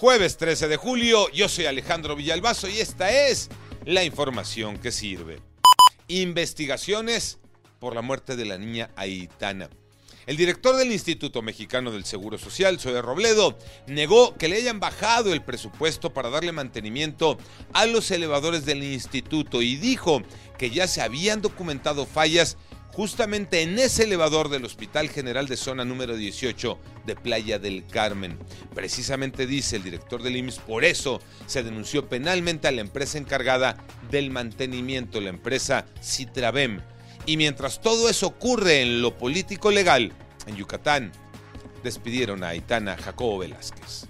Jueves 13 de julio, yo soy Alejandro Villalbazo y esta es la información que sirve. Investigaciones por la muerte de la niña Aitana. El director del Instituto Mexicano del Seguro Social, Zoe Robledo, negó que le hayan bajado el presupuesto para darle mantenimiento a los elevadores del instituto y dijo que ya se habían documentado fallas justamente en ese elevador del Hospital General de Zona número 18 de Playa del Carmen. Precisamente dice el director del IMSS, por eso se denunció penalmente a la empresa encargada del mantenimiento, la empresa Citravem. Y mientras todo eso ocurre en lo político legal, en Yucatán, despidieron a Aitana Jacobo Velázquez.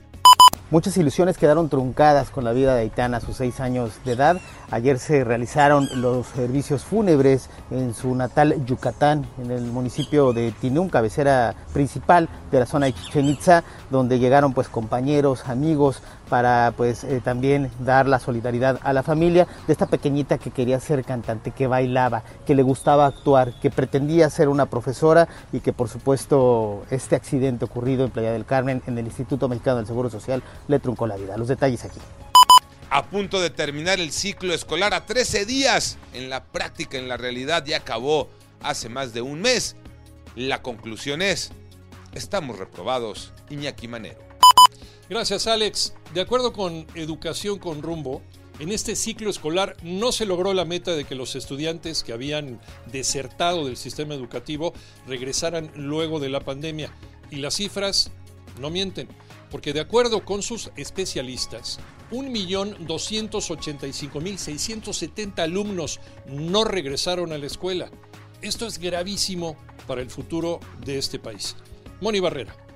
Muchas ilusiones quedaron truncadas con la vida de Aitana a sus seis años de edad. Ayer se realizaron los servicios fúnebres en su natal Yucatán, en el municipio de Tinún, cabecera principal de la zona de Chichen Itza, donde llegaron pues compañeros, amigos, para pues eh, también dar la solidaridad a la familia de esta pequeñita que quería ser cantante, que bailaba, que le gustaba actuar, que pretendía ser una profesora y que por supuesto este accidente ocurrido en Playa del Carmen en el Instituto Mexicano del Seguro Social le truncó la vida. Los detalles aquí. A punto de terminar el ciclo escolar a 13 días, en la práctica, en la realidad ya acabó hace más de un mes. La conclusión es, estamos reprobados, Iñaki Manero. Gracias Alex. De acuerdo con Educación con Rumbo, en este ciclo escolar no se logró la meta de que los estudiantes que habían desertado del sistema educativo regresaran luego de la pandemia. Y las cifras no mienten, porque de acuerdo con sus especialistas, 1.285.670 alumnos no regresaron a la escuela. Esto es gravísimo para el futuro de este país. Moni Barrera.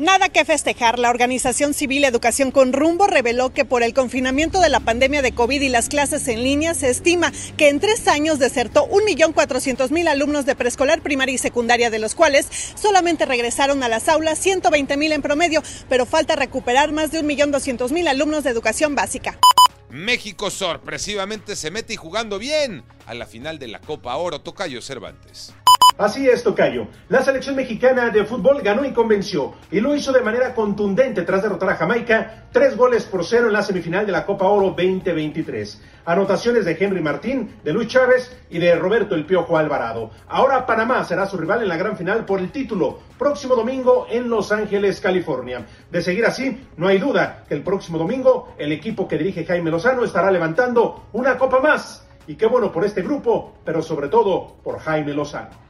Nada que festejar. La organización civil Educación con Rumbo reveló que por el confinamiento de la pandemia de COVID y las clases en línea se estima que en tres años desertó 1.400.000 alumnos de preescolar, primaria y secundaria, de los cuales solamente regresaron a las aulas 120.000 en promedio, pero falta recuperar más de 1.200.000 alumnos de educación básica. México sorpresivamente se mete y jugando bien a la final de la Copa Oro Tocayo Cervantes. Así es, Tocayo. La selección mexicana de fútbol ganó y convenció, y lo hizo de manera contundente tras derrotar a Jamaica tres goles por cero en la semifinal de la Copa Oro 2023. Anotaciones de Henry Martín, de Luis Chávez y de Roberto El Piojo Alvarado. Ahora Panamá será su rival en la gran final por el título, próximo domingo en Los Ángeles, California. De seguir así, no hay duda que el próximo domingo el equipo que dirige Jaime Lozano estará levantando una copa más. Y qué bueno por este grupo, pero sobre todo por Jaime Lozano.